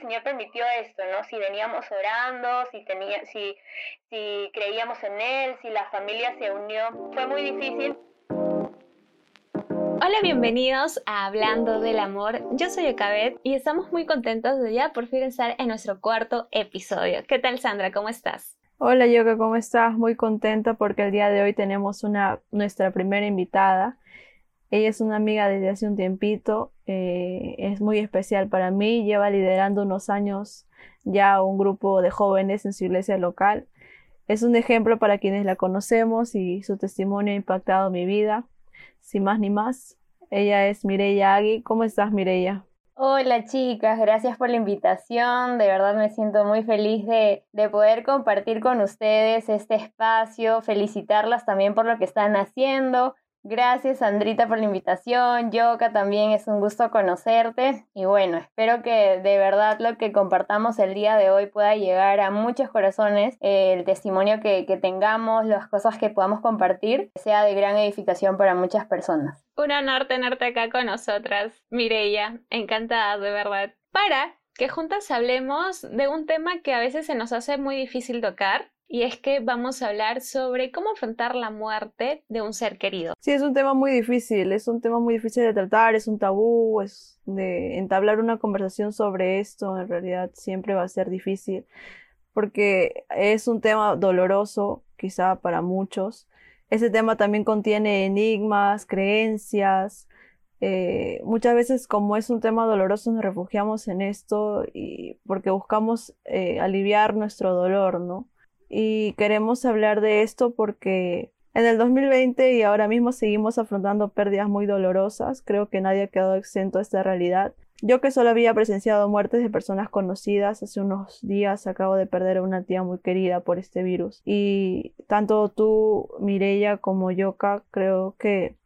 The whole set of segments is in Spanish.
el Señor permitió esto, ¿no? Si veníamos orando, si, tenía, si, si creíamos en Él, si la familia se unió. Fue muy difícil. Hola, bienvenidos a Hablando del Amor. Yo soy Ocabet y estamos muy contentos de ya por fin estar en nuestro cuarto episodio. ¿Qué tal, Sandra? ¿Cómo estás? Hola, Yoka, ¿cómo estás? Muy contenta porque el día de hoy tenemos una, nuestra primera invitada. Ella es una amiga desde hace un tiempito, eh, es muy especial para mí, lleva liderando unos años ya un grupo de jóvenes en su iglesia local. Es un ejemplo para quienes la conocemos y su testimonio ha impactado mi vida. Sin más ni más, ella es Mireya Agui. ¿Cómo estás, Mireya? Hola chicas, gracias por la invitación. De verdad me siento muy feliz de, de, poder compartir con ustedes este espacio, felicitarlas también por lo que están haciendo. Gracias Sandrita por la invitación, Yoka también es un gusto conocerte. Y bueno, espero que de verdad lo que compartamos el día de hoy pueda llegar a muchos corazones, el testimonio que, que tengamos, las cosas que podamos compartir, sea de gran edificación para muchas personas. Un honor tenerte acá con nosotras, Mireia, encantada de verdad, para que juntas hablemos de un tema que a veces se nos hace muy difícil tocar, y es que vamos a hablar sobre cómo afrontar la muerte de un ser querido. Sí, es un tema muy difícil, es un tema muy difícil de tratar, es un tabú, es de entablar una conversación sobre esto, en realidad siempre va a ser difícil, porque es un tema doloroso, quizá para muchos. Ese tema también contiene enigmas, creencias, eh, muchas veces como es un tema doloroso nos refugiamos en esto y porque buscamos eh, aliviar nuestro dolor, ¿no? Y queremos hablar de esto porque en el 2020 y ahora mismo seguimos afrontando pérdidas muy dolorosas. Creo que nadie ha quedado exento a esta realidad. Yo que solo había presenciado muertes de personas conocidas, hace unos días acabo de perder a una tía muy querida por este virus. Y tanto tú, Mireya, como Yoka, creo que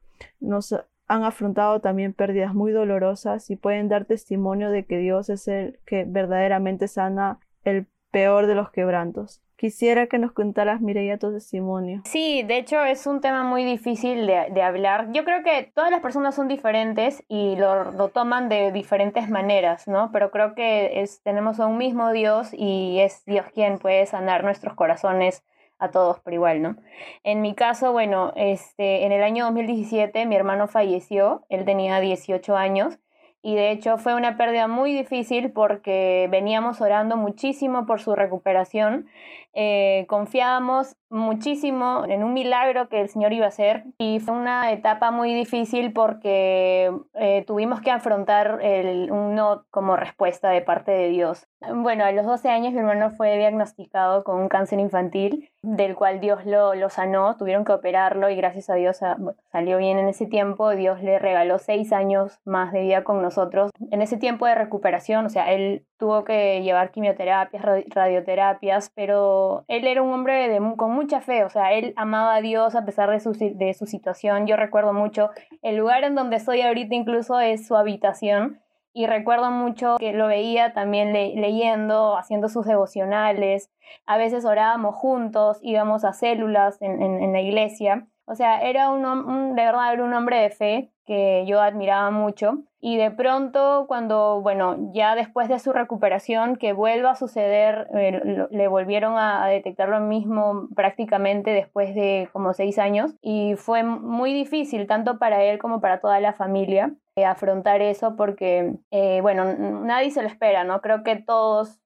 nos han afrontado también pérdidas muy dolorosas y pueden dar testimonio de que Dios es el que verdaderamente sana el peor de los quebrantos. Quisiera que nos contaras, Mireia, tu testimonio. Sí, de hecho es un tema muy difícil de, hablar. Yo creo que todas las personas son diferentes y lo, toman de diferentes maneras, ¿no? Pero creo que tenemos a un mismo Dios y es Dios quien puede sanar nuestros corazones a todos por igual, ¿no? En mi caso, bueno, este, en el año 2017 mi hermano falleció, él tenía 18 años y de hecho fue una pérdida muy difícil porque veníamos orando muchísimo por su recuperación, eh, confiábamos muchísimo en un milagro que el Señor iba a hacer y fue una etapa muy difícil porque eh, tuvimos que afrontar el, un no como respuesta de parte de Dios. Bueno, a los 12 años mi hermano fue diagnosticado con un cáncer infantil del cual Dios lo, lo sanó, tuvieron que operarlo y gracias a Dios ah, salió bien en ese tiempo, Dios le regaló seis años más de vida con nosotros. En ese tiempo de recuperación, o sea, él tuvo que llevar quimioterapias, radioterapias, pero él era un hombre de, con mucha fe, o sea, él amaba a Dios a pesar de su, de su situación. Yo recuerdo mucho, el lugar en donde estoy ahorita incluso es su habitación y recuerdo mucho que lo veía también leyendo, haciendo sus devocionales. A veces orábamos juntos, íbamos a células en, en, la iglesia. O sea, era un, de verdad un hombre de fe que yo admiraba mucho. Y de pronto, cuando, bueno, ya después de su recuperación, que vuelva a suceder, eh, le volvieron a, detectar lo mismo prácticamente después de como seis años. Y fue muy difícil, tanto para él como para toda la familia, afrontar eso porque, eh, bueno, nadie se lo espera, ¿no? Creo que todos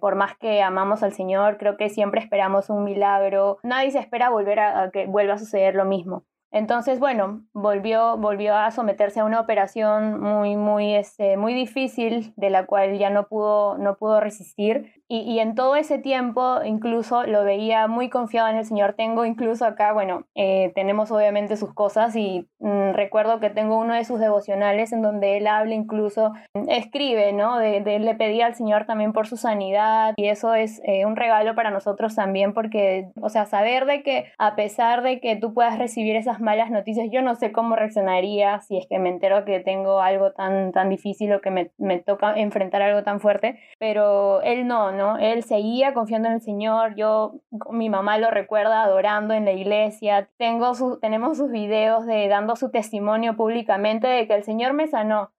por más que amamos al Señor, creo que siempre esperamos un milagro. Nadie se espera volver a, que vuelva a suceder lo mismo. Entonces, bueno, volvió, volvió a someterse a una operación muy, muy, este, muy difícil, de la cual ya no pudo, no pudo resistir. Y, en todo ese tiempo incluso lo veía muy confiado en el Señor. Tengo incluso acá, bueno, eh, tenemos obviamente sus cosas y mm, recuerdo que tengo uno de sus devocionales en donde él habla incluso, escribe, ¿no? De le pedía al Señor también por su sanidad y eso es eh, un regalo para nosotros también porque, o sea, saber de que a pesar de que tú puedas recibir esas malas noticias, yo no sé cómo reaccionaría si es que me entero que tengo algo tan, tan difícil o que me, me toca enfrentar algo tan fuerte, pero él no, ¿no? Él seguía confiando en el Señor, yo, mi mamá lo recuerda adorando en la iglesia, Tengo su, tenemos sus videos de dando su testimonio públicamente de que el Señor me sanó.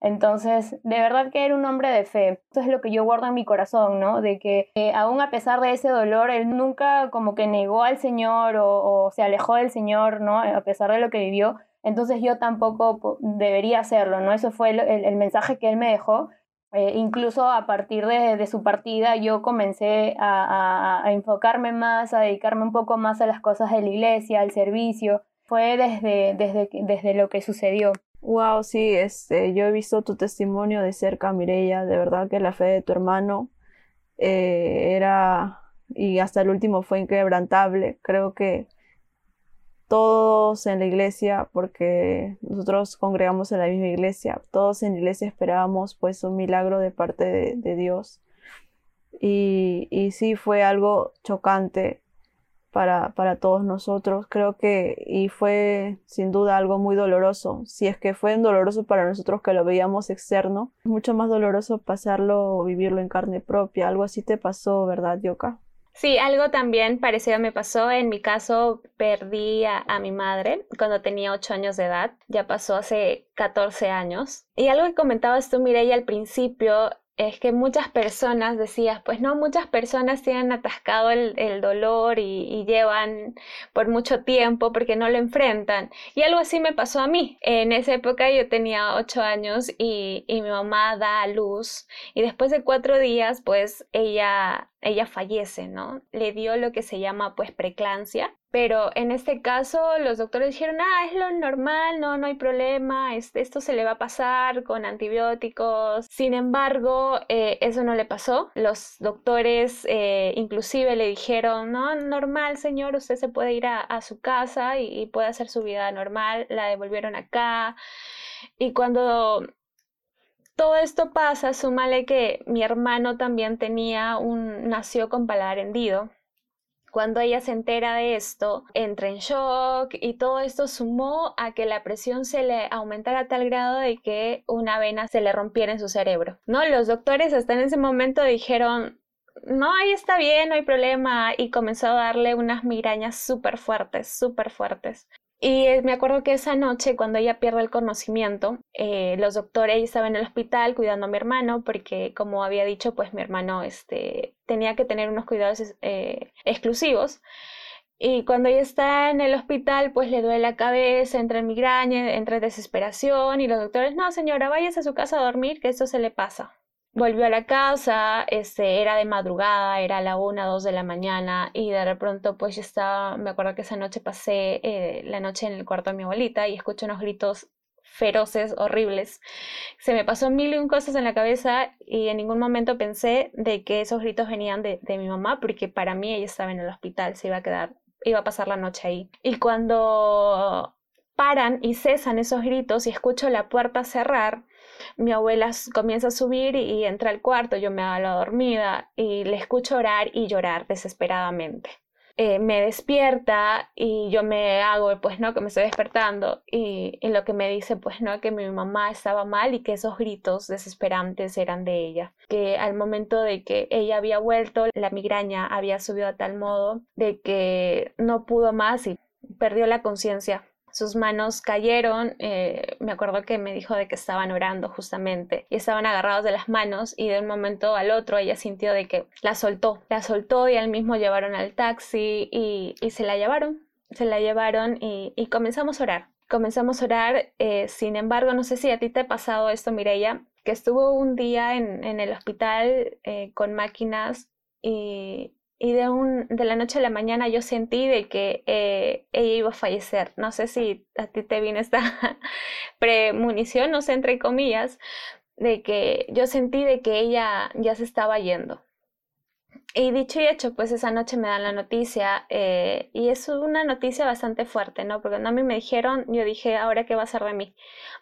Entonces, de verdad que era un hombre de fe. Eso es lo que yo guardo en mi corazón, ¿no? De que eh, aún a pesar de ese dolor, él nunca como que negó al Señor o, se alejó del Señor, ¿no? A pesar de lo que vivió. Entonces yo tampoco debería hacerlo, ¿no? Eso fue el, mensaje que él me dejó. Eh, incluso a partir de, su partida yo comencé a, a enfocarme más, a dedicarme un poco más a las cosas de la iglesia, al servicio. Fue desde, desde, desde lo que sucedió. Wow, sí, este, yo he visto tu testimonio de cerca, Mireya, de verdad que la fe de tu hermano eh, era, y hasta el último fue inquebrantable. Creo que todos en la iglesia, porque nosotros congregamos en la misma iglesia, todos en la iglesia esperábamos pues un milagro de parte de, Dios. Y, y sí fue algo chocante para, para todos nosotros. Creo que, y fue sin duda algo muy doloroso. Si es que fue doloroso para nosotros que lo veíamos externo, es mucho más doloroso pasarlo o vivirlo en carne propia. Algo así te pasó, ¿verdad, Yoka? Sí, algo también parecido me pasó. En mi caso, perdí a, mi madre cuando tenía 8 años de edad. Ya pasó hace 14 años. Y algo que comentabas tú, Mireia, al principio, es que muchas personas, decías, pues no, muchas personas tienen atascado el, dolor y, llevan por mucho tiempo porque no lo enfrentan. Y algo así me pasó a mí. En esa época yo tenía ocho años y, y mi mamá da a luz y después de cuatro días, pues ella ella fallece, ¿no? Le dio lo que se llama pues preclancia, pero en este caso los doctores dijeron, ah, es lo normal, no, no hay problema, esto se le va a pasar con antibióticos. Sin embargo, eh, eso no le pasó. Los doctores eh, inclusive le dijeron, no, normal, señor, usted se puede ir a, su casa y, y puede hacer su vida normal. La devolvieron acá. Y cuando todo esto pasa, súmale que mi hermano también tenía un, nació con paladar hendido. Cuando ella se entera de esto, entra en shock y todo esto sumó a que la presión se le aumentara a tal grado de que una vena se le rompiera en su cerebro. No, los doctores hasta en ese momento dijeron, no, ahí está bien, no hay problema, y comenzó a darle unas migrañas súper fuertes, súper fuertes. Y eh, me acuerdo que esa noche, cuando ella pierde el conocimiento, eh, los doctores, ella estaba en el hospital cuidando a mi hermano, porque como había dicho, pues mi hermano este, tenía que tener unos cuidados eh, exclusivos. Y cuando ella está en el hospital, pues le duele la cabeza, entra en migraña, entra en desesperación, y los doctores, no señora, váyase a su casa a dormir, que esto se le pasa volvió a la casa, este, era de madrugada, era la una, dos de la mañana y de pronto pues yo estaba, me acuerdo que esa noche pasé eh, la noche en el cuarto de mi abuelita y escucho unos gritos feroces, horribles. Se me pasó mil y un cosas en la cabeza y en ningún momento pensé de que esos gritos venían de mi mamá porque para mí ella estaba en el hospital, se iba a quedar, iba a pasar la noche ahí. Y cuando paran y cesan esos gritos y escucho la puerta cerrar, mi abuela comienza a subir y, entra al cuarto, yo me hago la dormida y le escucho orar y llorar desesperadamente. Eh, me despierta y yo me hago, pues no, que me estoy despertando y, y, lo que me dice, pues no, que mi mamá estaba mal y que esos gritos desesperantes eran de ella, que al momento de que ella había vuelto, la migraña había subido a tal modo de que no pudo más y perdió la conciencia sus manos cayeron, eh, me acuerdo que me dijo de que estaban orando justamente y estaban agarrados de las manos y de un momento al otro ella sintió de que la soltó, la soltó y al mismo llevaron al taxi y, se la llevaron, se la llevaron y, comenzamos a orar. Comenzamos a orar, eh, sin embargo, no sé si a ti te ha pasado esto, Mireya, que estuvo un día en, el hospital eh, con máquinas y, y de, un, de la noche a la mañana yo sentí de que eh, ella iba a fallecer. No sé si a ti te viene esta premonición, no sé, entre comillas, de que yo sentí de que ella ya se estaba yendo. Y dicho y hecho, pues esa noche me dan la noticia eh, y es una noticia bastante fuerte, ¿no? Porque cuando a mí me dijeron, yo dije, ¿ahora qué va a ser de mí?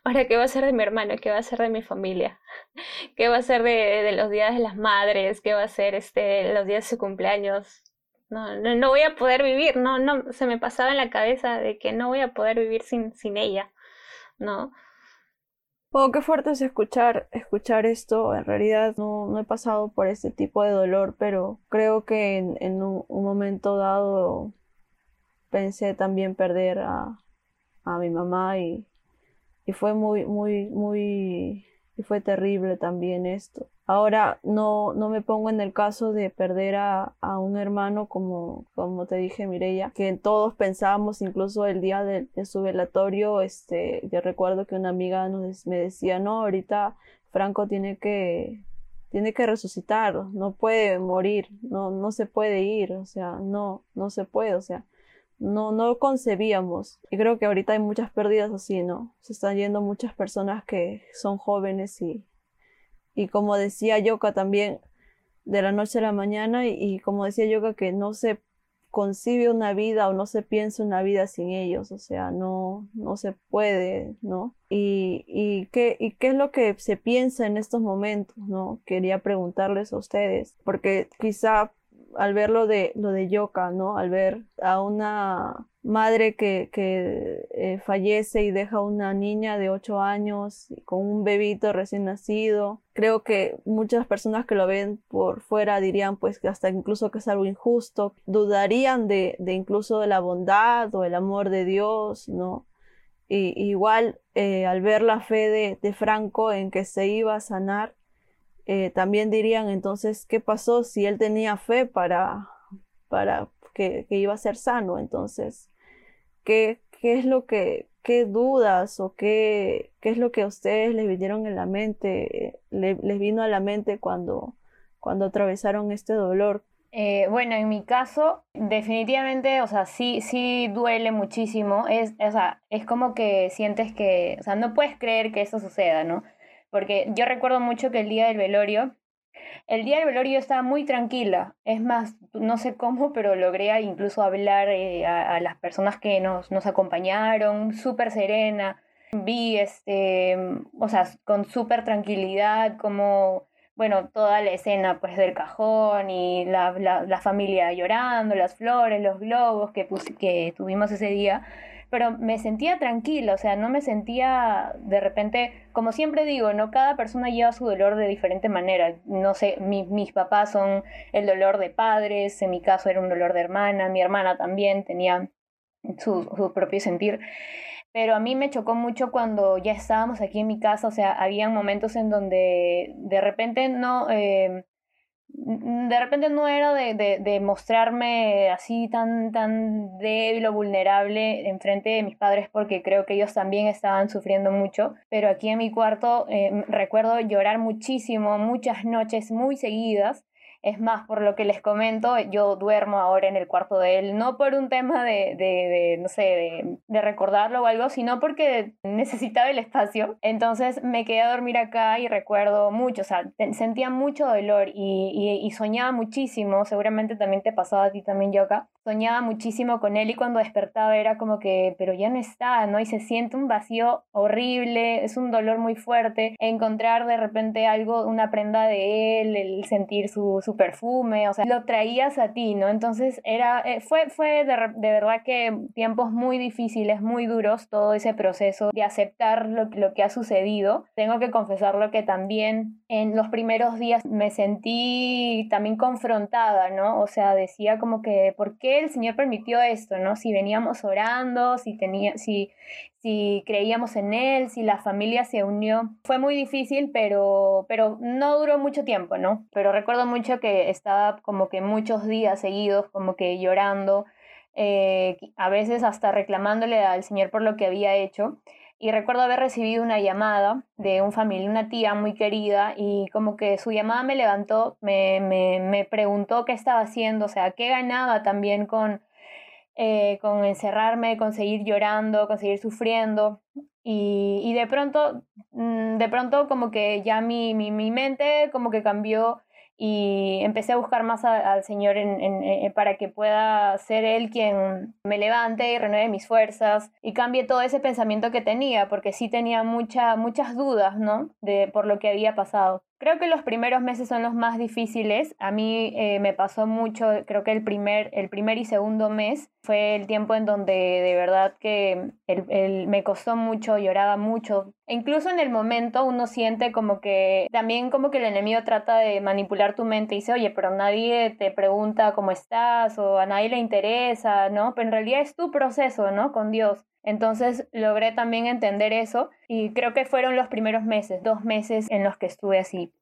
¿Ahora qué va a ser de mi hermano? ¿Qué va a ser de mi familia? ¿Qué va a ser de, los días de las madres? ¿Qué va a ser este, los días de su cumpleaños? No, no, voy a poder vivir, no, no, se me pasaba en la cabeza de que no voy a poder vivir sin, sin ella, ¿no? Oh, qué fuerte es escuchar, escuchar esto. En realidad no, he pasado por este tipo de dolor, pero creo que en, un, momento dado pensé también perder a, a mi mamá y, y, fue muy, muy, muy y fue terrible también esto. Ahora no, no me pongo en el caso de perder a, a un hermano como, como te dije Mireya, que todos pensábamos incluso el día de, su velatorio, este, yo recuerdo que una amiga nos, me decía, no, ahorita Franco tiene que, tiene que resucitar, no puede morir, no, no se puede ir, o sea, no, no se puede, o sea, no, no concebíamos. Y creo que ahorita hay muchas pérdidas así, ¿no? Se están yendo muchas personas que son jóvenes y, y como decía Yoka también, de la noche a la mañana, y, como decía Yoka, que no se concibe una vida o no se piensa una vida sin ellos, o sea, no, no se puede, ¿no? Y, y, qué, ¿Y qué es lo que se piensa en estos momentos, ¿no? Quería preguntarles a ustedes, porque quizá al ver lo de, lo de Yoka, ¿no? Al ver a una madre que, que eh, fallece y deja una niña de 8 años con un bebito recién nacido. Creo que muchas personas que lo ven por fuera dirían pues que hasta incluso que es algo injusto, dudarían de, de incluso de la bondad o el amor de Dios, ¿no? Y, igual eh, al ver la fe de, de Franco en que se iba a sanar, eh, también dirían entonces, ¿qué pasó si él tenía fe para, para que, iba a ser sano? Entonces, ¿qué, qué es lo que, qué dudas o qué, qué es lo que a ustedes les vinieron en la mente, les vino a la mente cuando, cuando atravesaron este dolor? Eh, bueno, en mi caso, definitivamente, o sea, sí, sí duele muchísimo. Es, o sea, es como que sientes que, o sea, no puedes creer que eso suceda, ¿no? Porque yo recuerdo mucho que el día del velorio, el día del velorio estaba muy tranquila, es más, no sé cómo, pero logré incluso hablar eh, a, las personas que nos, nos acompañaron, súper serena, vi, este, o sea, con súper tranquilidad como bueno, toda la escena pues del cajón y la, la, la, familia llorando, las flores, los globos que, que tuvimos ese día pero me sentía tranquila, o sea, no me sentía de repente, como siempre digo, ¿no? Cada persona lleva su dolor de diferente manera. No sé, mis papás son el dolor de padres, en mi caso era un dolor de hermana, mi hermana también tenía su, su propio sentir. Pero a mí me chocó mucho cuando ya estábamos aquí en mi casa, o sea, había momentos en donde de repente no... Eh, de repente no era de, de, de, mostrarme así tan, tan débil o vulnerable enfrente de mis padres porque creo que ellos también estaban sufriendo mucho, pero aquí en mi cuarto eh, recuerdo llorar muchísimo, muchas noches muy seguidas es más, por lo que les comento, yo duermo ahora en el cuarto de él, no por un tema de, de, no sé, de, recordarlo o algo, sino porque necesitaba el espacio. Entonces me quedé a dormir acá y recuerdo mucho, o sea, sentía mucho dolor y, y, y, soñaba muchísimo, seguramente también te pasaba a ti también, yo acá, soñaba muchísimo con él y cuando despertaba era como que, pero ya no está, ¿no? Y se siente un vacío horrible, es un dolor muy fuerte, encontrar de repente algo, una prenda de él, el sentir su, su perfume, o sea, lo traías a ti, ¿no? Entonces era, eh, fue, fue de, de, verdad que tiempos muy difíciles, muy duros, todo ese proceso de aceptar lo, lo que ha sucedido. Tengo que confesarlo que también en los primeros días me sentí también confrontada, ¿no? O sea, decía como que, ¿por qué el Señor permitió esto, ¿no? Si veníamos orando, si, tenía, si, creíamos en Él, si la familia se unió. Fue muy difícil, pero, pero no duró mucho tiempo, ¿no? Pero recuerdo mucho que estaba como que muchos días seguidos, como que llorando, eh, a veces hasta reclamándole al Señor por lo que había hecho. Y recuerdo haber recibido una llamada de un familia, una tía muy querida, y como que su llamada me levantó, me, me, me preguntó qué estaba haciendo, o sea, qué ganaba también con, eh, con encerrarme, con seguir llorando, con seguir sufriendo. Y, y de pronto, mm, de pronto como que ya mi, mi, mi mente como que cambió y empecé a buscar más al Señor en, en, para que pueda ser Él quien me levante y renueve mis fuerzas y cambie todo ese pensamiento que tenía, porque sí tenía mucha, muchas dudas, ¿no? De, por lo que había pasado. Creo que los primeros meses son los más difíciles. A mí eh, me pasó mucho, creo que el primer, el primer y segundo mes fue el tiempo en donde de verdad que el, me costó mucho, lloraba mucho. E incluso en el momento uno siente como que también como que el enemigo trata de manipular tu mente y dice, oye, pero nadie te pregunta cómo estás o a nadie le interesa, ¿no? Pero en realidad es tu proceso, ¿no? Con Dios. Entonces logré también entender eso y creo que fueron los primeros meses, dos meses en los que estuve así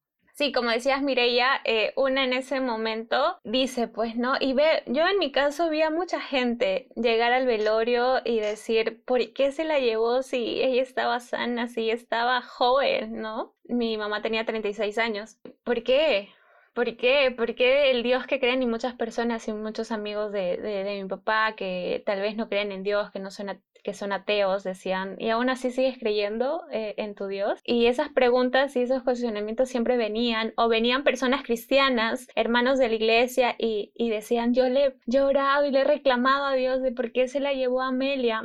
Sí, como decías Mireia, eh, una en ese momento dice, pues no, y ve, yo en mi caso vi a mucha gente llegar al velorio y decir, ¿por qué se la llevó si ella estaba sana, si estaba joven, no? Mi mamá tenía 36 años. ¿Por qué? ¿Por qué? ¿Por qué el Dios que creen y muchas personas y muchos amigos de, de, de mi papá que tal vez no creen en Dios, que no son que son ateos, decían, y aún así sigues creyendo eh, en tu Dios. Y esas preguntas y esos cuestionamientos siempre venían, o venían personas cristianas, hermanos de la iglesia, y, y decían, yo le he llorado y le he reclamado a Dios de por qué se la llevó a Amelia.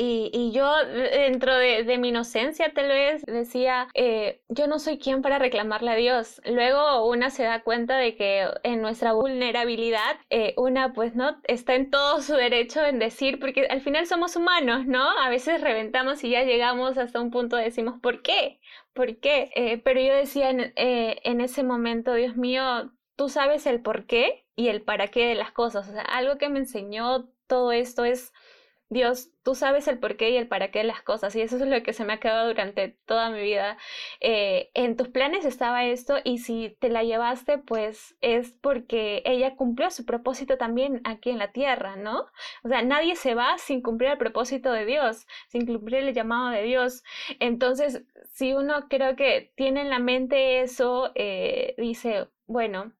Y, y, yo dentro de, de, mi inocencia tal vez decía, eh, yo no soy quien para reclamarle a Dios. Luego una se da cuenta de que en nuestra vulnerabilidad, eh, una pues no está en todo su derecho en decir, porque al final somos humanos, ¿no? A veces reventamos y ya llegamos hasta un punto de decimos, ¿por qué? ¿Por qué? Eh, pero yo decía en, en ese momento, Dios mío, tú sabes el por qué y el para qué de las cosas. O sea, algo que me enseñó todo esto es Dios, tú sabes el por qué y el para qué de las cosas, y eso es lo que se me ha quedado durante toda mi vida. Eh, en tus planes estaba esto, y si te la llevaste, pues es porque ella cumplió su propósito también aquí en la tierra, ¿no? O sea, nadie se va sin cumplir el propósito de Dios, sin cumplir el llamado de Dios. Entonces, si uno creo que tiene en la mente eso, eh, dice, bueno,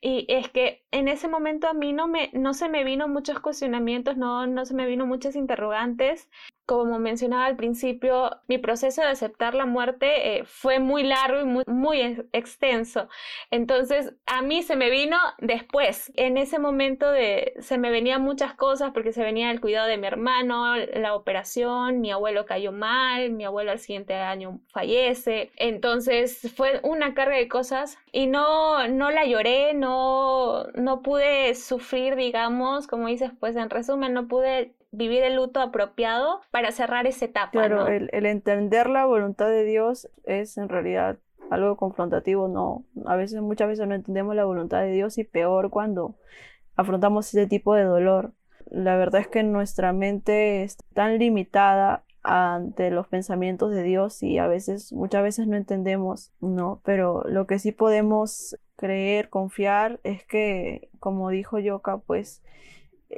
y es que en ese momento a mí no, me, no se me vino muchos cuestionamientos, no, no se me vino muchas interrogantes como mencionaba al principio, mi proceso de aceptar la muerte eh, fue muy largo y muy, extenso. Entonces, a mí se me vino después. En ese momento de, se me venían muchas cosas porque se venía el cuidado de mi hermano, la operación, mi abuelo cayó mal, mi abuelo al siguiente año fallece. Entonces, fue una carga de cosas y no, no la lloré, no, no pude sufrir, digamos, como dices, pues en resumen, no pude vivir el luto apropiado para cerrar esa etapa. Claro, el, el, entender la voluntad de Dios es en realidad algo confrontativo, no, a veces, muchas veces no entendemos la voluntad de Dios y peor cuando afrontamos ese tipo de dolor. La verdad es que nuestra mente es tan limitada ante los pensamientos de Dios y a veces, muchas veces no entendemos, ¿no? Pero lo que sí podemos creer, confiar, es que, como dijo Yoka, pues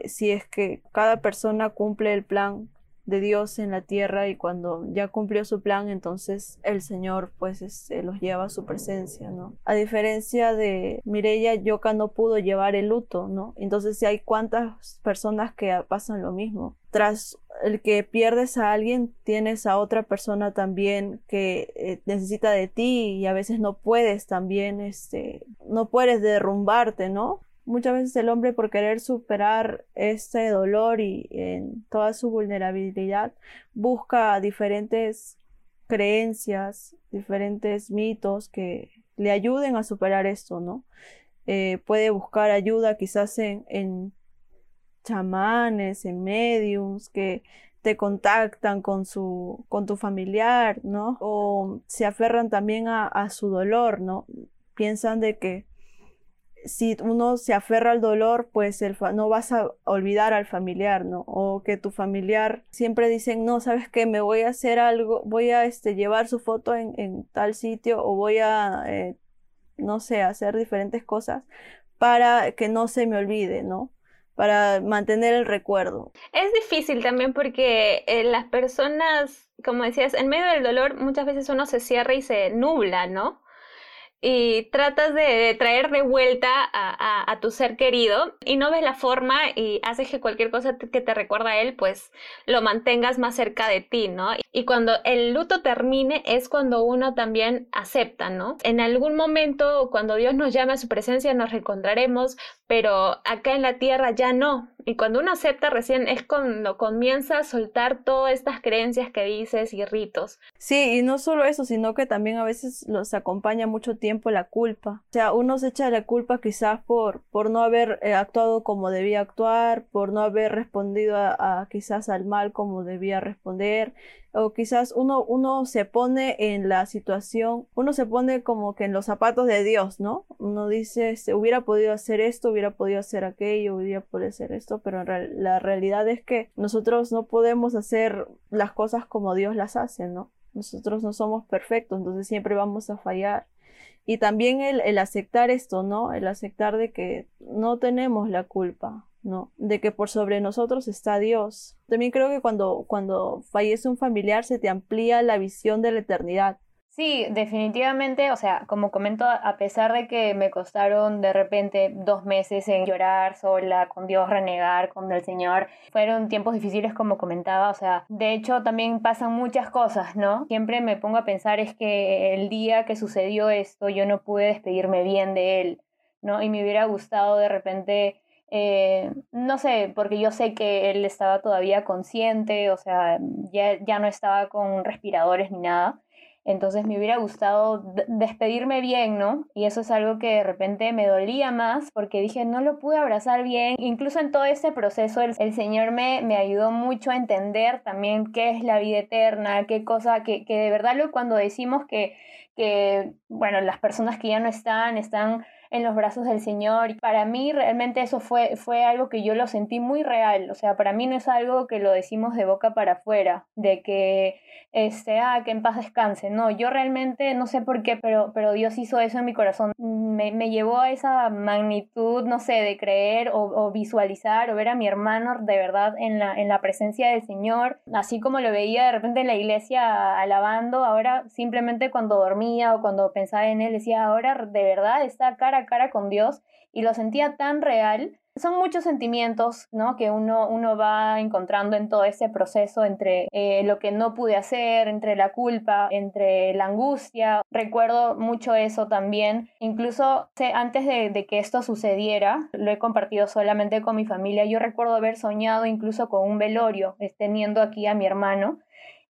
si es que cada persona cumple el plan de Dios en la tierra y cuando ya cumplió su plan, entonces el Señor pues se los lleva a su presencia, ¿no? A diferencia de Mireya, Yoka no pudo llevar el luto, ¿no? Entonces si hay cuántas personas que pasan lo mismo. Tras el que pierdes a alguien, tienes a otra persona también que eh, necesita de ti y a veces no puedes también, este, no puedes derrumbarte, ¿no? Muchas veces el hombre por querer superar este dolor y en toda su vulnerabilidad busca diferentes creencias, diferentes mitos que le ayuden a superar esto, ¿no? Eh, puede buscar ayuda quizás en, en chamanes, en mediums que te contactan con su, con tu familiar, ¿no? O se aferran también a, a su dolor, ¿no? Piensan de que si uno se aferra al dolor, pues el no vas a olvidar al familiar, ¿no? O que tu familiar siempre dicen, no, ¿sabes qué? Me voy a hacer algo, voy a este, llevar su foto en, en tal sitio o voy a, eh, no sé, hacer diferentes cosas para que no se me olvide, ¿no? Para mantener el recuerdo. Es difícil también porque eh, las personas, como decías, en medio del dolor muchas veces uno se cierra y se nubla, ¿no? Y tratas de, traer de vuelta a, a, tu ser querido y no ves la forma y haces que cualquier cosa que te recuerda a él pues lo mantengas más cerca de ti, ¿no? Y cuando el luto termine es cuando uno también acepta, ¿no? En algún momento cuando Dios nos llame a su presencia nos reencontraremos, pero acá en la tierra ya no. Y cuando uno acepta recién es cuando comienza a soltar todas estas creencias que dices y ritos. Sí, y no solo eso, sino que también a veces los acompaña mucho tiempo la culpa. O sea, uno se echa la culpa quizás por, por no haber eh, actuado como debía actuar, por no haber respondido a, a quizás al mal como debía responder o quizás uno, uno se pone en la situación, uno se pone como que en los zapatos de Dios, ¿no? Uno dice, se hubiera podido hacer esto, hubiera podido hacer aquello, hubiera podido hacer esto, pero la realidad es que nosotros no podemos hacer las cosas como Dios las hace, ¿no? Nosotros no somos perfectos, entonces siempre vamos a fallar. Y también el, el aceptar esto, ¿no? El aceptar de que no tenemos la culpa, ¿no? De que por sobre nosotros está Dios. También creo que cuando, cuando fallece un familiar se te amplía la visión de la eternidad. Sí, definitivamente, o sea, como comento, a pesar de que me costaron de repente dos meses en llorar sola, con Dios, renegar con el Señor, fueron tiempos difíciles como comentaba, o sea, de hecho también pasan muchas cosas, ¿no? Siempre me pongo a pensar es que el día que sucedió esto yo no pude despedirme bien de Él, ¿no? Y me hubiera gustado de repente eh, no sé, porque yo sé que él estaba todavía consciente, o sea, ya, ya no estaba con respiradores ni nada. Entonces me hubiera gustado despedirme bien, ¿no? Y eso es algo que de repente me dolía más porque dije, no lo pude abrazar bien. Incluso en todo ese proceso el, Señor me, me ayudó mucho a entender también qué es la vida eterna, qué cosa, que, que de verdad lo, cuando decimos que, que, bueno, las personas que ya no están, están en los brazos del Señor. Para mí realmente eso fue, fue algo que yo lo sentí muy real. O sea, para mí no es algo que lo decimos de boca para afuera, de que, este, ah, que en paz descanse. No, yo realmente no sé por qué, pero, pero Dios hizo eso en mi corazón. Me, me llevó a esa magnitud, no sé, de creer o, o, visualizar o ver a mi hermano de verdad en la, en la presencia del Señor. Así como lo veía de repente en la iglesia alabando, ahora simplemente cuando dormía o cuando pensaba en él, decía, ahora de verdad está cara cara con Dios y lo sentía tan real. Son muchos sentimientos ¿no? que uno, uno va encontrando en todo ese proceso entre eh, lo que no pude hacer, entre la culpa, entre la angustia. Recuerdo mucho eso también. Incluso antes de, de que esto sucediera, lo he compartido solamente con mi familia. Yo recuerdo haber soñado incluso con un velorio, teniendo aquí a mi hermano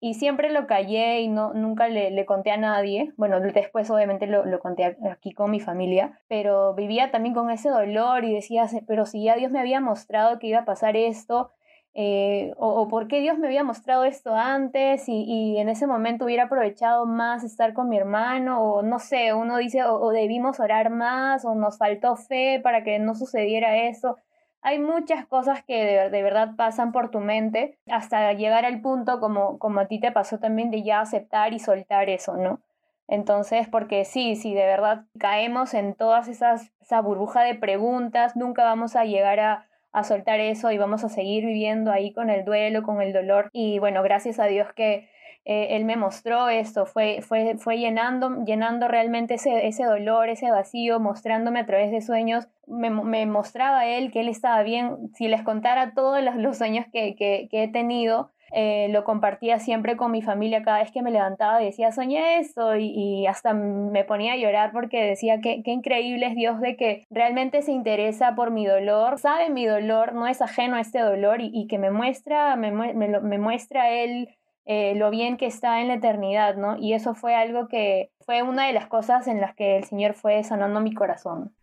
y siempre lo callé y no, nunca le, le conté a nadie. Bueno, después obviamente lo, lo, conté aquí con mi familia, pero vivía también con ese dolor y decía, pero si ya Dios me había mostrado que iba a pasar esto, eh, o, por qué Dios me había mostrado esto antes y, y, en ese momento hubiera aprovechado más estar con mi hermano, o no sé, uno dice, o, o debimos orar más, o nos faltó fe para que no sucediera eso hay muchas cosas que de, verdad pasan por tu mente hasta llegar al punto como, como a ti te pasó también de ya aceptar y soltar eso, ¿no? Entonces, porque sí, si de verdad caemos en todas esas, esa burbuja de preguntas, nunca vamos a llegar a, a soltar eso y vamos a seguir viviendo ahí con el duelo, con el dolor. Y bueno, gracias a Dios que eh, él me mostró esto, fue, fue, fue llenando, llenando realmente ese, ese dolor, ese vacío, mostrándome a través de sueños, me, me mostraba él que él estaba bien. Si les contara todos los, los sueños que, que, he tenido, eh, lo compartía siempre con mi familia cada vez que me levantaba decía, soñé esto y, y, hasta me ponía a llorar porque decía que qué increíble es Dios de que realmente se interesa por mi dolor, sabe mi dolor, no es ajeno a este dolor y, y que me muestra, me, me, me muestra Él eh, lo bien que está en la eternidad, ¿no? Y eso fue algo que fue una de las cosas en las que el Señor fue sanando mi corazón.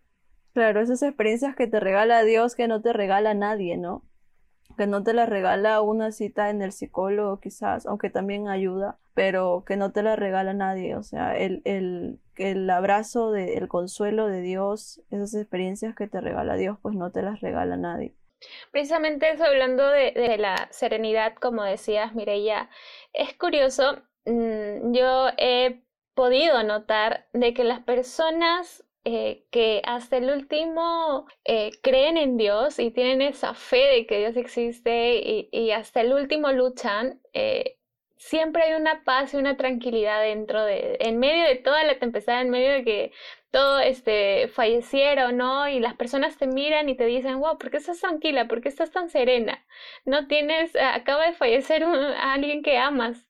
Claro, esas experiencias que te regala Dios que no te regala nadie, ¿no? Que no te la regala una cita en el psicólogo quizás, aunque también ayuda, pero que no te la regala nadie. O sea, el, el, el abrazo, de, el consuelo de Dios, esas experiencias que te regala Dios, pues no te las regala nadie. Precisamente eso, hablando de, la serenidad, como decías, Mireya, es curioso, mm, yo he podido notar de que las personas eh, que hasta el último eh, creen en Dios y tienen esa fe de que Dios existe y, hasta el último luchan, eh, siempre hay una paz y una tranquilidad dentro de, en medio de toda la tempestad, en medio de que todo este falleciera o no, y las personas te miran y te dicen, wow, ¿por qué estás tranquila? ¿Por qué estás tan serena? No tienes, acaba de fallecer a alguien que amas.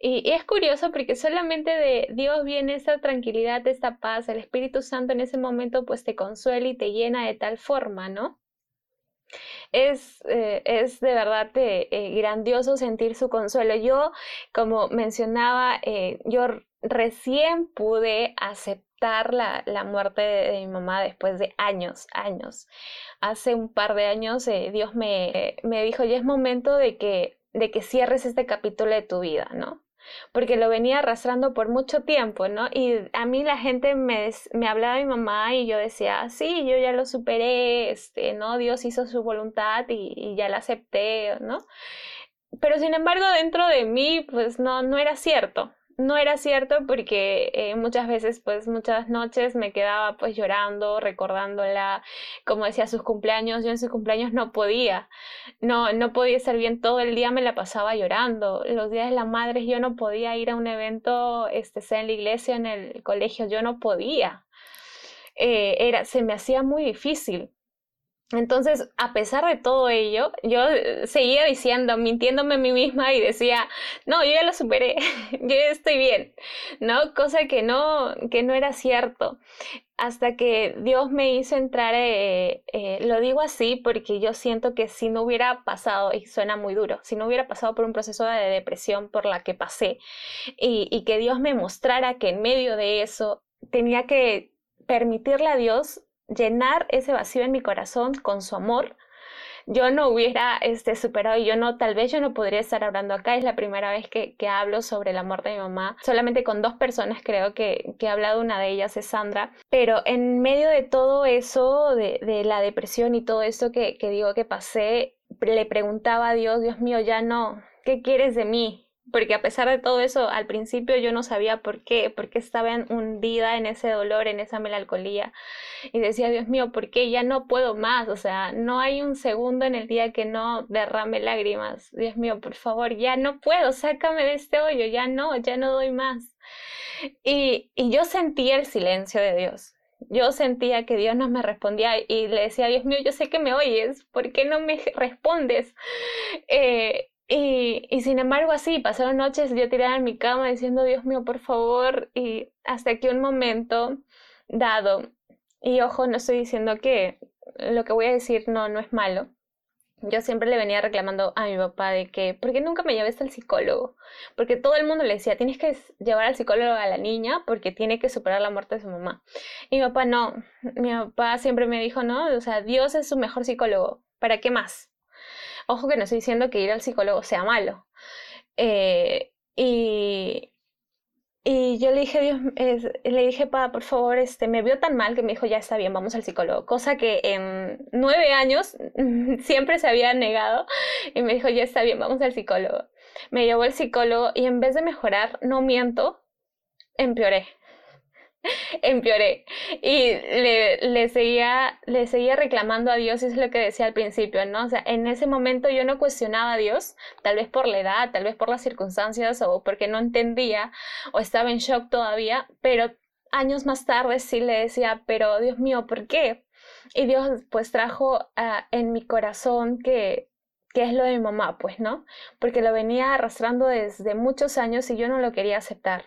Y, y, es curioso porque solamente de Dios viene esta tranquilidad, esta paz, el Espíritu Santo en ese momento pues te consuela y te llena de tal forma, ¿no? Es, eh, es de verdad eh, eh, grandioso sentir su consuelo. Yo, como mencionaba, yo recién pude aceptar la, la muerte de, mi mamá después de años, años. Hace un par de años Dios me, me dijo, ya es momento de que de que cierres este capítulo de tu vida, ¿no? Porque lo venía arrastrando por mucho tiempo, ¿no? Y a mí la gente me, me hablaba de mi mamá y yo decía, sí, yo ya lo superé, este, ¿no? Dios hizo su voluntad y, y ya la acepté, ¿no? Pero sin embargo, dentro de mí, pues no, no era cierto, no era cierto porque eh, muchas veces, pues muchas noches me quedaba pues llorando, recordándola, como decía, sus cumpleaños, yo en sus cumpleaños no podía, no, no podía estar bien todo el día, me la pasaba llorando, los días de las madres yo no podía ir a un evento, este, sea en la iglesia, en el colegio, yo no podía, eh, era, se me hacía muy difícil. Entonces, a pesar de todo ello, yo eh, seguía diciendo, mintiéndome a mí misma y decía, no, yo ya lo superé, yo ya estoy bien, ¿no? Cosa que no, que no era cierto. Hasta que Dios me hizo entrar, eh, eh, lo digo así porque yo siento que si no hubiera pasado, y suena muy duro, si no hubiera pasado por un proceso de depresión por la que pasé, y, y que Dios me mostrara que en medio de eso tenía que permitirle a Dios llenar ese vacío en mi corazón con su amor, yo no hubiera este, superado y yo no, tal vez yo no podría estar hablando acá. Es la primera vez que, que hablo sobre la muerte de mi mamá. Solamente con dos personas creo que, que he hablado, una de ellas es Sandra. Pero en medio de todo eso, de, de la depresión y todo eso que, que digo que pasé, le preguntaba a Dios, Dios mío, ya no, ¿qué quieres de mí? Porque a pesar de todo eso, al principio yo no sabía por qué, por qué estaba hundida en ese dolor, en esa melancolía. Y decía, Dios mío, ¿por qué ya no puedo más? O sea, no hay un segundo en el día que no derrame lágrimas. Dios mío, por favor, ya no puedo, sácame de este hoyo, ya no, ya no doy más. Y, y yo sentía el silencio de Dios. Yo sentía que Dios no me respondía y le decía, Dios mío, yo sé que me oyes, ¿por qué no me respondes? Eh, y, y, sin embargo, así, pasaron noches yo tirada en mi cama diciendo, Dios mío, por favor, y hasta que un momento dado, y ojo, no estoy diciendo que lo que voy a decir no, no es malo. Yo siempre le venía reclamando a mi papá de que, ¿por qué nunca me llevaste al psicólogo? Porque todo el mundo le decía, tienes que llevar al psicólogo a la niña porque tiene que superar la muerte de su mamá. Y mi papá no, mi papá siempre me dijo, no, o sea, Dios es su mejor psicólogo, ¿para qué más? Ojo que no estoy diciendo que ir al psicólogo sea malo. Eh, y, y yo le dije, Dios, le dije, pa, por favor, este, me vio tan mal que me dijo, ya está bien, vamos al psicólogo. Cosa que en nueve años siempre se había negado. Y me dijo, ya está bien, vamos al psicólogo. Me llevó al psicólogo y en vez de mejorar, no miento, empeoré. empeoré. Y le, le, seguía, le seguía reclamando a Dios, y es lo que decía al principio, ¿no? O sea, en ese momento yo no cuestionaba a Dios, tal vez por la edad, tal vez por las circunstancias o porque no entendía o estaba en shock todavía, pero años más tarde sí le decía, pero Dios mío, ¿por qué? Y Dios pues trajo uh, en mi corazón que que es lo de mi mamá, pues, ¿no? Porque lo venía arrastrando desde muchos años y yo no lo quería aceptar.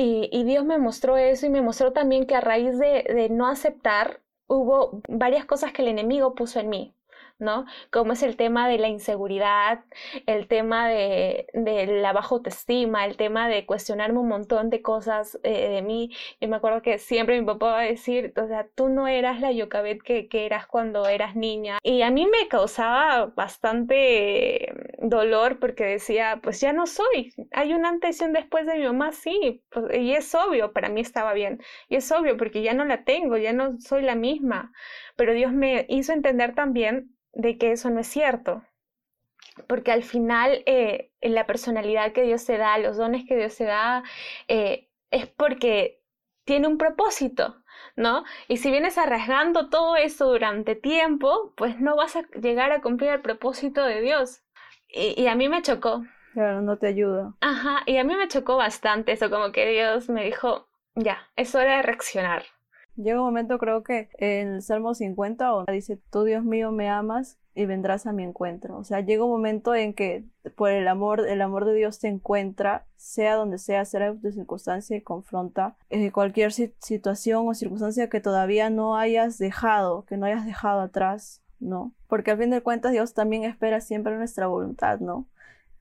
Y, Dios me mostró eso y me mostró también que a raíz de, de no aceptar hubo varias cosas que el enemigo puso en mí. ¿No? Como es el tema de la inseguridad, el tema de, la baja autoestima, el tema de cuestionarme un montón de cosas eh, de mí. Yo me acuerdo que siempre mi papá va a decir, o sea, tú no eras la Yocabet que, que eras cuando eras niña. Y a mí me causaba bastante dolor porque decía, pues ya no soy. Hay una antes y un después de mi mamá, sí. Pues, y es obvio, para mí estaba bien. Y es obvio porque ya no la tengo, ya no soy la misma. Pero Dios me hizo entender también de que eso no es cierto. Porque al final eh, la personalidad que Dios te da, los dones que Dios te da, eh, es porque tiene un propósito, ¿no? Y si vienes arriesgando todo eso durante tiempo, pues no vas a llegar a cumplir el propósito de Dios. Y, y a mí me chocó. Claro, no te ayuda. Ajá, y a mí me chocó bastante eso, como que Dios me dijo, ya, es hora de reaccionar. Llega un momento, creo que en el Salmo 50, donde dice, tú Dios mío me amas y vendrás a mi encuentro. O sea, llega un momento en que por el amor, el amor de Dios te encuentra, sea donde sea, será tu circunstancia y confronta eh, cualquier situación o circunstancia que todavía no hayas dejado, que no hayas dejado atrás, ¿no? Porque al fin de cuentas Dios también espera siempre nuestra voluntad, ¿no?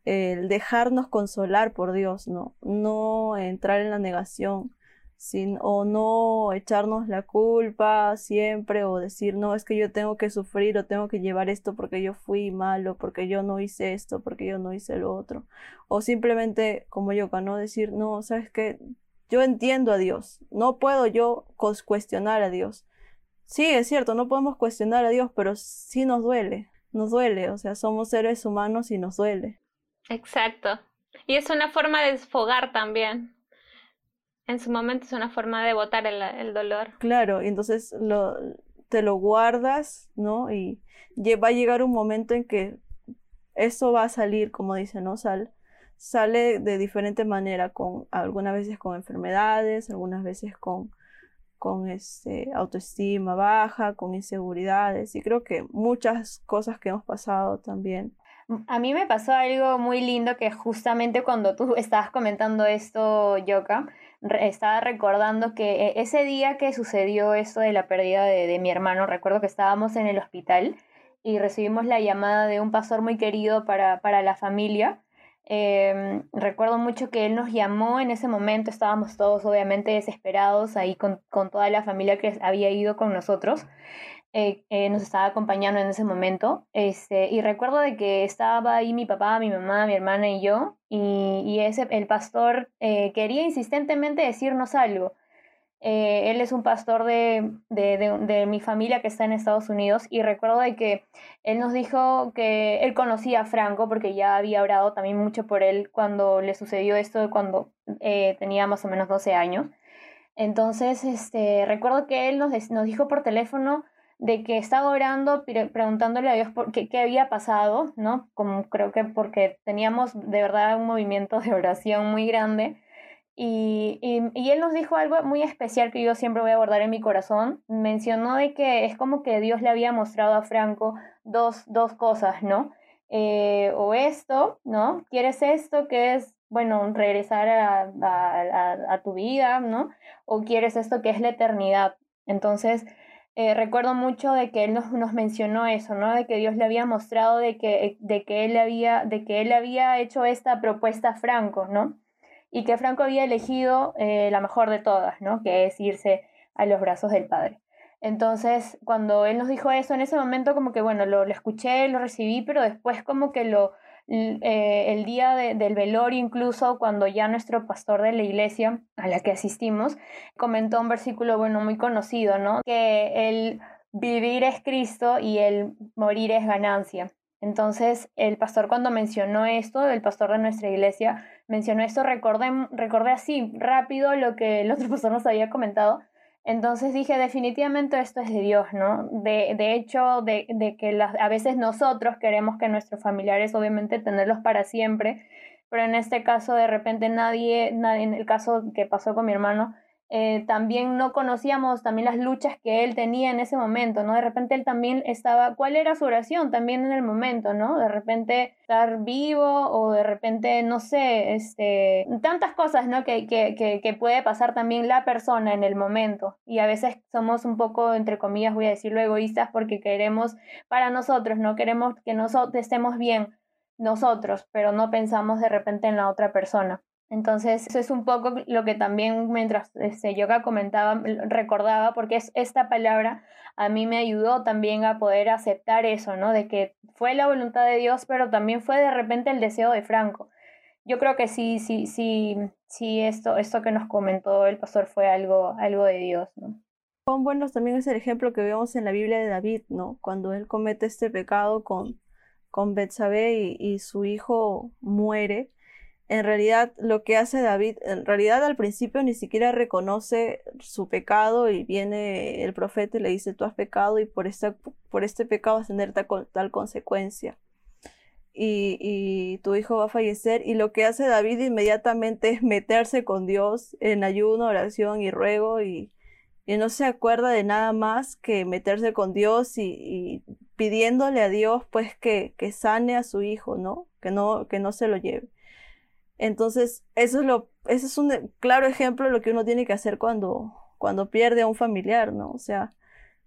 El dejarnos consolar por Dios, ¿no? No entrar en la negación sin, o no echarnos la culpa siempre o decir, no, es que yo tengo que sufrir o tengo que llevar esto porque yo fui malo, porque yo no hice esto, porque yo no hice lo otro. O simplemente, como yo, ¿no? Decir, no, sabes que yo entiendo a Dios, no puedo yo cuestionar a Dios. Sí, es cierto, no podemos cuestionar a Dios, pero sí nos duele, nos duele, o sea, somos seres humanos y nos duele. Exacto. Y es una forma de desfogar también en su momento es una forma de botar el, dolor. Claro, y entonces lo, te lo guardas, ¿no? Y va a llegar un momento en que eso va a salir, como dicen, ¿no? Sal, sale de diferente manera, con, algunas veces con enfermedades, algunas veces con, con este, autoestima baja, con inseguridades, y creo que muchas cosas que hemos pasado también. A mí me pasó algo muy lindo que justamente cuando tú estabas comentando esto, Yoka, estaba recordando que e, ese día que sucedió esto de la pérdida de, mi hermano, recuerdo que estábamos en el hospital y recibimos la llamada de un pastor muy querido para, para la familia. Em, recuerdo mucho que él nos llamó en ese momento, estábamos todos obviamente desesperados ahí con, con toda la familia que había ido con nosotros. Eh, eh, nos estaba acompañando en ese momento. Este, y recuerdo de que estaba ahí mi papá, mi mamá, mi hermana y yo, y, y ese, el pastor eh, quería insistentemente decirnos algo. Él es un pastor de, de, de, mi familia que está en Estados Unidos y recuerdo de que él nos dijo que él conocía a Franco porque ya había orado también mucho por él cuando le sucedió esto, cuando tenía más o menos 12 años. Entonces, este, recuerdo que él nos, nos dijo por teléfono de que estaba orando, preguntándole a Dios por qué, qué había pasado, ¿no? Como creo que porque teníamos de verdad un movimiento de oración muy grande. Y, y, él nos dijo algo muy especial que yo siempre voy a guardar en mi corazón. Mencionó de que es como que Dios le había mostrado a Franco dos, dos cosas, ¿no? Eh, o esto, ¿no? ¿Quieres esto que es, bueno, regresar a, a, a tu vida, ¿no? O quieres esto que es la eternidad. Entonces, eh, recuerdo mucho de que él nos, nos, mencionó eso, ¿no? De que Dios le había mostrado de que, de que, él, había, de que él había hecho esta propuesta a Franco, ¿no? Y que Franco había elegido eh, la mejor de todas, ¿no? Que es irse a los brazos del Padre. Entonces, cuando él nos dijo eso, en ese momento como que, bueno, lo, lo escuché, lo recibí, pero después como que lo, eh, el día del velorio, incluso cuando ya nuestro pastor de la iglesia a la que asistimos comentó un versículo, bueno, muy conocido, ¿no? Que el vivir es Cristo y el morir es ganancia. Entonces, el pastor cuando mencionó esto, el pastor de nuestra iglesia mencionó esto, recordé, recordé así rápido lo que el otro pastor nos había comentado, entonces dije, definitivamente esto es de Dios, ¿no? De, de hecho, de, de que las, a veces nosotros queremos que nuestros familiares, obviamente, tenerlos para siempre, pero en este caso, de repente nadie, nadie en el caso que pasó con mi hermano, eh, también no conocíamos también las luchas que él tenía en ese momento, ¿no? De repente él también estaba, ¿cuál era su oración también en el momento, ¿no? De repente estar vivo o de repente, no sé, este, tantas cosas, ¿no? Que, que, que, que puede pasar también la persona en el momento. Y a veces somos un poco, entre comillas, voy a decirlo, egoístas porque queremos para nosotros, ¿no? Queremos que nosotros estemos bien nosotros, pero no pensamos de repente en la otra persona. Entonces, eso es un poco lo que también mientras este, Yoga comentaba, recordaba, porque es, esta palabra a mí me ayudó también a poder aceptar eso, ¿no? De que fue la voluntad de Dios, pero también fue de repente el deseo de Franco. Yo creo que sí, sí, sí, sí, esto, esto que nos comentó el pastor fue algo, algo de Dios, ¿no? Cuán bueno también es el ejemplo que vemos en la Biblia de David, ¿no? Cuando él comete este pecado con, con Betsabé y, y su hijo muere en realidad lo que hace David, en realidad al principio ni siquiera reconoce su pecado y viene el profeta y le dice, tú has pecado y por, por este pecado vas a tener tal, consecuencia. Y, y, tu hijo va a fallecer. Y lo que hace David inmediatamente es meterse con Dios en ayuno, oración y ruego y, y no se acuerda de nada más que meterse con Dios y, y pidiéndole a Dios pues que, que sane a su hijo, ¿no? Que no, que no se lo lleve. Entonces, eso es lo, ese es un claro ejemplo de lo que uno tiene que hacer cuando, cuando pierde a un familiar, ¿no? O sea,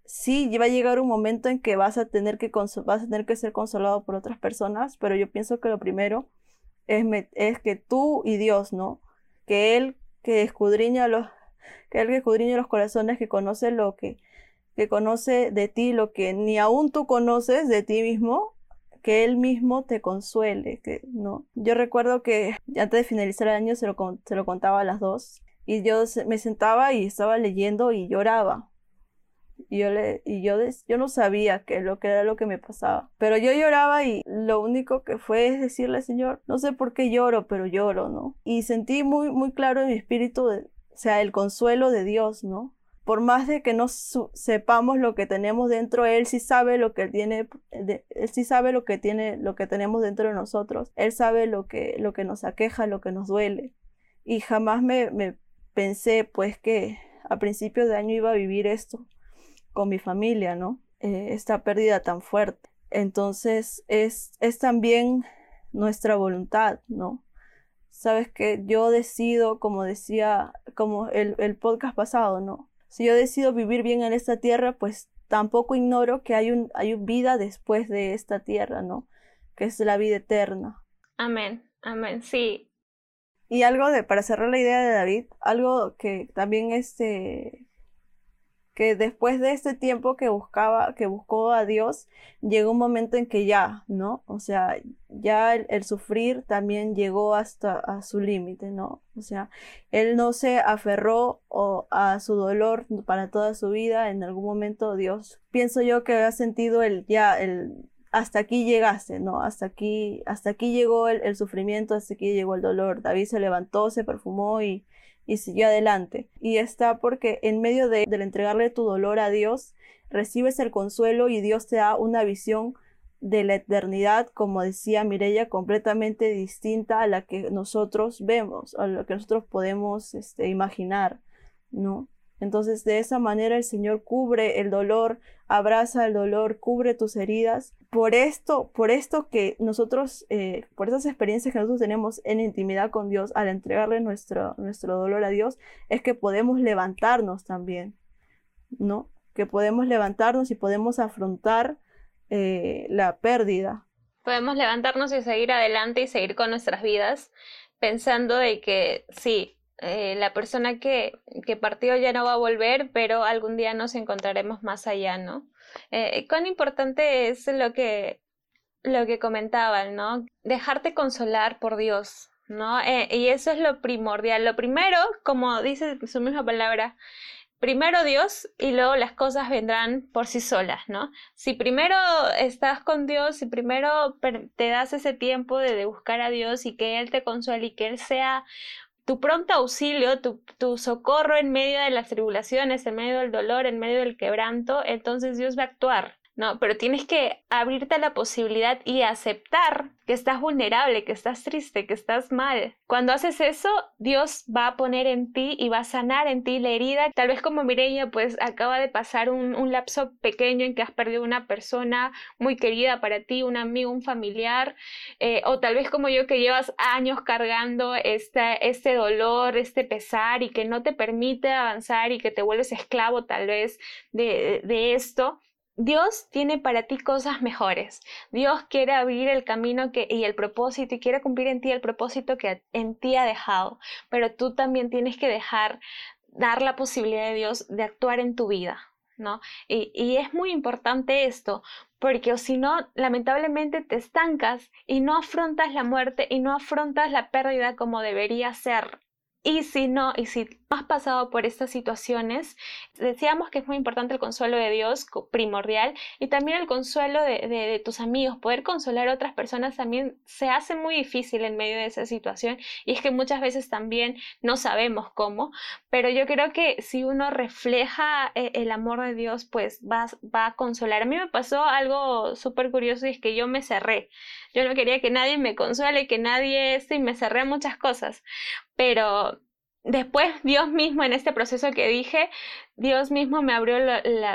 sí va a llegar un momento en que vas a tener que, vas a tener que ser consolado por otras personas, pero yo pienso que lo primero es, que tú y Dios, ¿no? Que Él que escudriña los, que el que escudriña los corazones, que conoce lo que, que conoce de ti, lo que ni aún tú conoces de ti mismo, que él mismo te consuele, que no. Yo recuerdo que antes de finalizar el año se lo, se lo contaba a las dos y yo me sentaba y estaba leyendo y lloraba. Y yo, le, y yo, yo no sabía qué lo que era lo que me pasaba. Pero yo lloraba y lo único que fue es decirle, Señor, no sé por qué lloro, pero lloro, ¿no? Y sentí muy, muy claro en mi espíritu, o sea, el consuelo de Dios, ¿no? Por más de que no sepamos lo que tenemos dentro, él sí sabe lo que tiene, él sí sabe lo que tiene, lo que tenemos dentro de nosotros. Él sabe lo que, lo que nos aqueja, lo que nos duele. Y jamás me, me pensé, pues, que a principios de año iba a vivir esto con mi familia, ¿no? Eh, esta pérdida tan fuerte. Entonces, es, es también nuestra voluntad, ¿no? Sabes que yo decido, como decía, como el, el podcast pasado, ¿no? Si yo decido vivir bien en esta tierra, pues tampoco ignoro que hay, un, hay vida después de esta tierra, ¿no? Que es la vida eterna. Amén, amén, sí. Y algo de, para cerrar la idea de David, algo que también este, que después de este tiempo que buscaba, que buscó a Dios, llegó un momento en que ya, ¿no? O sea, ya el, sufrir también llegó hasta a su límite, ¿no? O sea, él no se aferró a su dolor para toda su vida, en algún momento Dios, pienso yo que ha sentido el ya, el hasta aquí llegaste, ¿no? Hasta aquí, hasta aquí llegó el, el sufrimiento, hasta aquí llegó el dolor. David se levantó, se perfumó y y siguió adelante. Y está porque en medio de, del entregarle tu dolor a Dios, recibes el consuelo y Dios te da una visión de la eternidad, como decía Mirella, completamente distinta a la que nosotros vemos, a la que nosotros podemos este, imaginar, ¿no? Entonces, de esa manera el Señor cubre el dolor, abraza el dolor, cubre tus heridas. Por esto, por esto que nosotros, eh, por esas experiencias que nosotros tenemos en intimidad con Dios, al entregarle nuestro, nuestro dolor a Dios, es que podemos levantarnos también, ¿no? Que podemos levantarnos y podemos afrontar eh, la pérdida. Podemos levantarnos y seguir adelante y seguir con nuestras vidas pensando de que sí, eh, la persona que, que, partió ya no va a volver, pero algún día nos encontraremos más allá, ¿no? Eh, cuán importante es lo que, lo que comentaban, ¿no? Dejarte consolar por Dios, ¿no? Eh, y eso es lo primordial. Lo primero, como dice su misma palabra, primero Dios y luego las cosas vendrán por sí solas, ¿no? Si primero estás con Dios, si primero te das ese tiempo de, de buscar a Dios y que Él te consuele y que Él sea tu pronto auxilio, tu, tu, socorro en medio de las tribulaciones, en medio del dolor, en medio del quebranto, entonces Dios va a actuar. Pero tienes que abrirte a la posibilidad y aceptar que estás vulnerable, que estás triste, que estás mal. Cuando haces eso, Dios va a poner en ti y va a sanar en ti la herida. Tal vez como Mireia, pues acaba de pasar un, lapso pequeño en que has perdido una persona muy querida para ti, un amigo, un familiar, eh, o tal vez como yo que llevas años cargando este, dolor, este pesar y que no te permite avanzar y que te vuelves esclavo tal vez de esto. Dios tiene para ti cosas mejores. Dios quiere abrir el camino que, y el propósito y quiere cumplir en ti el propósito que en ti ha dejado. Pero tú también tienes que dejar, dar la posibilidad de Dios de actuar en tu vida. ¿No? Y, es muy importante esto, porque si no, lamentablemente te estancas y no afrontas la muerte y no afrontas la pérdida como debería ser y si no, y si has pasado por estas situaciones, decíamos que es muy importante el consuelo de Dios, primordial, y también el consuelo de, de, tus amigos. Poder consolar a otras personas también se hace muy difícil en medio de esa situación, y es que muchas veces también no sabemos cómo, pero yo creo que si uno refleja eh, el amor de Dios, pues va, va a consolar. A mí me pasó algo súper curioso y es que yo me cerré. Yo no quería que nadie me consuele, que nadie, me cerré muchas cosas pero después Dios mismo en este proceso que dije, Dios mismo me abrió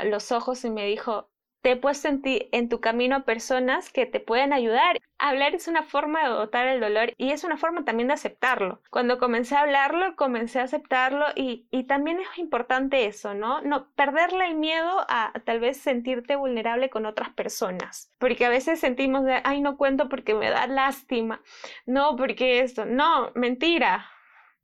los ojos y me dijo, te he puesto en, ti, en tu camino personas que te pueden ayudar. Hablar es una forma de dotar el dolor y es una forma también de aceptarlo. Cuando comencé a hablarlo, comencé a aceptarlo y, y también es importante eso, ¿no? No perderle el miedo a, a, tal vez sentirte vulnerable con otras personas. Porque a veces sentimos de, ay, no cuento porque me da lástima. No, porque esto. No, mentira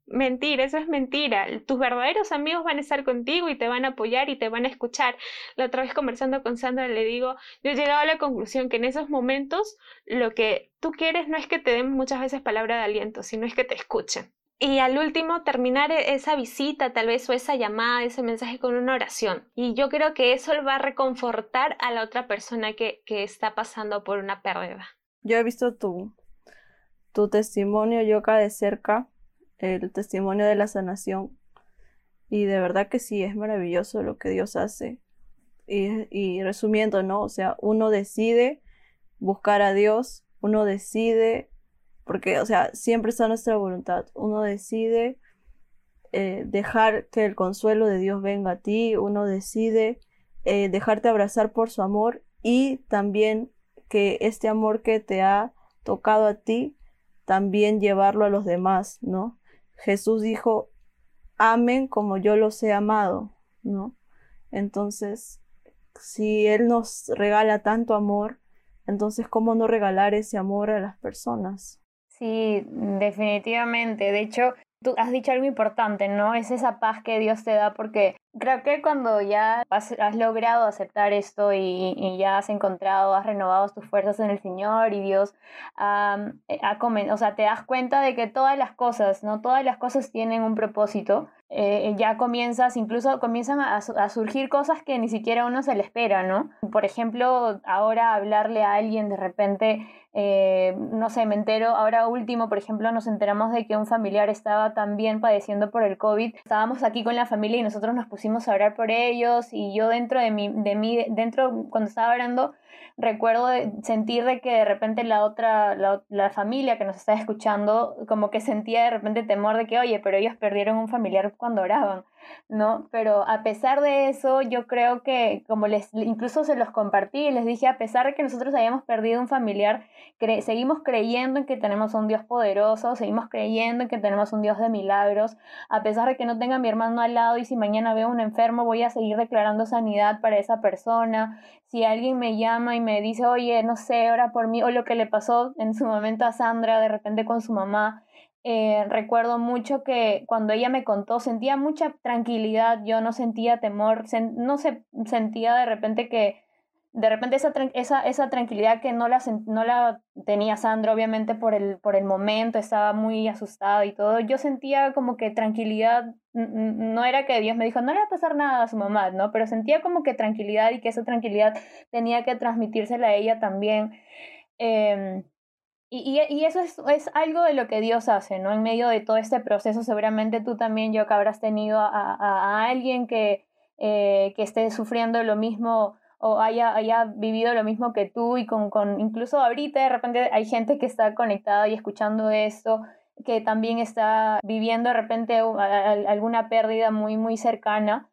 Mentira, eso es mentira. Tus verdaderos amigos van a estar contigo y te van a apoyar y te van a escuchar. La otra vez conversando con Sandra le digo, yo he llegado a la conclusión que en esos momentos lo que tú quieres no es que te den muchas veces palabra de aliento, sino es que te escuchen. Y al último, terminar e-, esa visita, tal vez, o esa llamada, ese mensaje con una oración. Y yo creo que eso va a reconfortar a la otra persona que, que está pasando por una pérdida. Yo he visto tu, tu testimonio, yo acá de cerca, el testimonio de la sanación. Y de verdad que sí, es maravilloso lo que Dios hace. Y, y resumiendo, ¿no? O sea, uno decide buscar a Dios, uno decide porque, o sea, siempre está nuestra voluntad. Uno decide eh, dejar que el consuelo de Dios venga a ti, uno decide eh, dejarte abrazar por su amor y también que este amor que te ha tocado a ti, también llevarlo a los demás, ¿no? Jesús dijo, amen como yo los he amado, ¿no? Entonces, si Él nos regala tanto amor, entonces, ¿cómo no regalar ese amor a las personas? Sí, definitivamente. De hecho, tú has dicho algo importante, ¿no? Es esa paz que Dios te da porque creo que cuando ya has, logrado aceptar esto y, ya has encontrado, has renovado tus fuerzas en el Señor y Dios eh, ha, o sea, te das cuenta de que todas las cosas, ¿no? Todas las cosas tienen un propósito. Eh, ya comienzas, incluso comienzan a, a, surgir cosas que ni siquiera uno se le espera, ¿no? Por ejemplo, ahora hablarle a alguien de repente eh, no sé, me entero, ahora último, por ejemplo, nos enteramos de que un familiar estaba también padeciendo por el COVID. Estábamos aquí con la familia y nosotros nos pusimos a orar por ellos y yo dentro de mí, de mí dentro, cuando estaba orando, recuerdo sentir de que de repente la otra, la, la, familia que nos estaba escuchando, como que sentía de repente temor de que, oye, pero ellos perdieron un familiar cuando oraban. ¿No? Pero a pesar de eso, yo creo que como les incluso se los compartí les dije, a pesar de que nosotros hayamos perdido un familiar, seguimos creyendo en que tenemos un Dios poderoso, seguimos creyendo en que tenemos un Dios de milagros, a pesar de que no tenga mi hermano al lado y si mañana veo un enfermo, voy a seguir declarando sanidad para esa persona. Si alguien me llama y me dice, oye, no sé, ora por mí, o lo que le pasó en su momento a Sandra de repente con su mamá, eh, recuerdo mucho que cuando ella me contó sentía mucha tranquilidad, yo no sentía temor, no se sentía de repente que, de repente esa, esa, esa tranquilidad que no la, no la tenía Sandra, obviamente por el, por el momento, estaba muy asustada y todo, yo sentía como que tranquilidad, no era que Dios me dijo, no le va a pasar nada a su mamá, ¿no? Pero sentía como que tranquilidad y que esa tranquilidad tenía que transmitírsela a ella también. Eh, y, y, eso es, es, algo de lo que Dios hace, ¿no? En medio de todo este proceso, seguramente tú también, yo que habrás tenido a, a, alguien que, eh, que esté sufriendo lo mismo o haya, haya vivido lo mismo que tú y con, con, incluso ahorita de repente hay gente que está conectada y escuchando esto, que también está viviendo de repente alguna pérdida muy, muy cercana.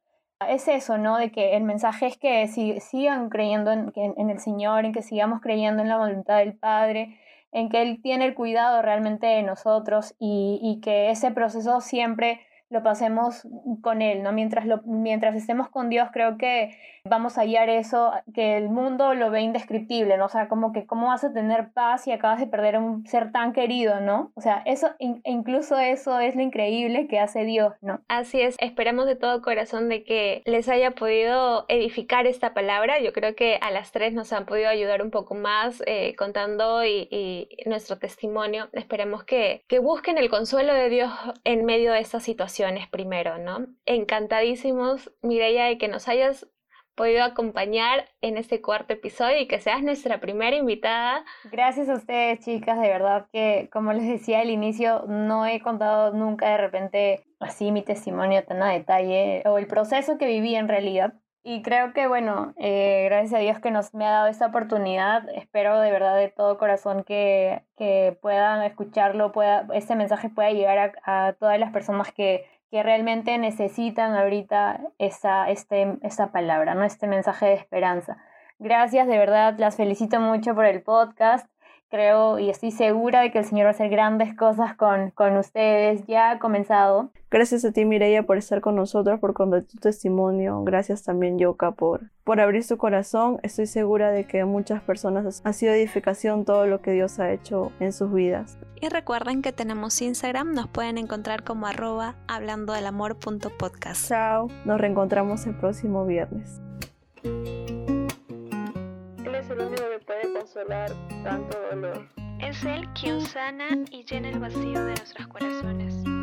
Es eso, ¿no? De que el mensaje es que si, sigan creyendo en, en el Señor, en que sigamos creyendo en la voluntad del Padre, en que Él tiene el cuidado realmente de nosotros y, y que ese proceso siempre lo pasemos con Él, ¿no? Mientras, lo, mientras estemos con Dios, creo que vamos a hallar eso, que el mundo lo ve indescriptible, ¿no? O sea, como que cómo vas a tener paz si acabas de perder a un ser tan querido, ¿no? O sea, eso, incluso eso es lo increíble que hace Dios, ¿no? Así es, esperamos de todo corazón de que les haya podido edificar esta palabra. Yo creo que a las tres nos han podido ayudar un poco más eh, contando y, nuestro testimonio. Esperemos que, que busquen el consuelo de Dios en medio de estas situaciones primero, ¿no? Encantadísimos, Mireya, de que nos hayas podido acompañar en este cuarto episodio y que seas nuestra primera invitada. Gracias a ustedes, chicas, de verdad que, como les decía al inicio, no he contado nunca de repente así mi testimonio tan a detalle o el proceso que viví en realidad. Y creo que, bueno, eh, gracias a Dios que nos me ha dado esta oportunidad. Espero de verdad de todo corazón que, que puedan escucharlo, pueda, este mensaje pueda llegar a, a todas las personas que que realmente necesitan ahorita esta, este, esta palabra, ¿no? este mensaje de esperanza. Gracias, de verdad, las felicito mucho por el podcast. Creo y estoy segura de que el Señor va a hacer grandes cosas con, con ustedes. Ya ha comenzado. Gracias a ti, Mireia, por estar con nosotros, por compartir tu testimonio. Gracias también, Yoka, por, por abrir su corazón. Estoy segura de que muchas personas ha sido edificación todo lo que Dios ha hecho en sus vidas. Y recuerden que tenemos Instagram, nos pueden encontrar como arroba hablando del Chao, nos reencontramos el próximo viernes. Es el único que puede consolar tanto dolor. Es Él quien sana y llena el vacío de nuestros corazones.